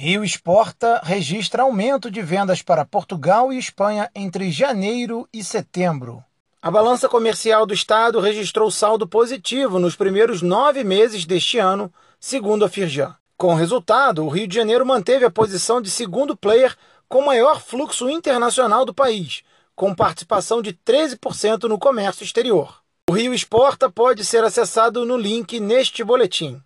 Rio Exporta registra aumento de vendas para Portugal e Espanha entre janeiro e setembro. A balança comercial do Estado registrou saldo positivo nos primeiros nove meses deste ano, segundo a Firjan. Com o resultado, o Rio de Janeiro manteve a posição de segundo player com maior fluxo internacional do país, com participação de 13% no comércio exterior. O Rio Exporta pode ser acessado no link neste boletim.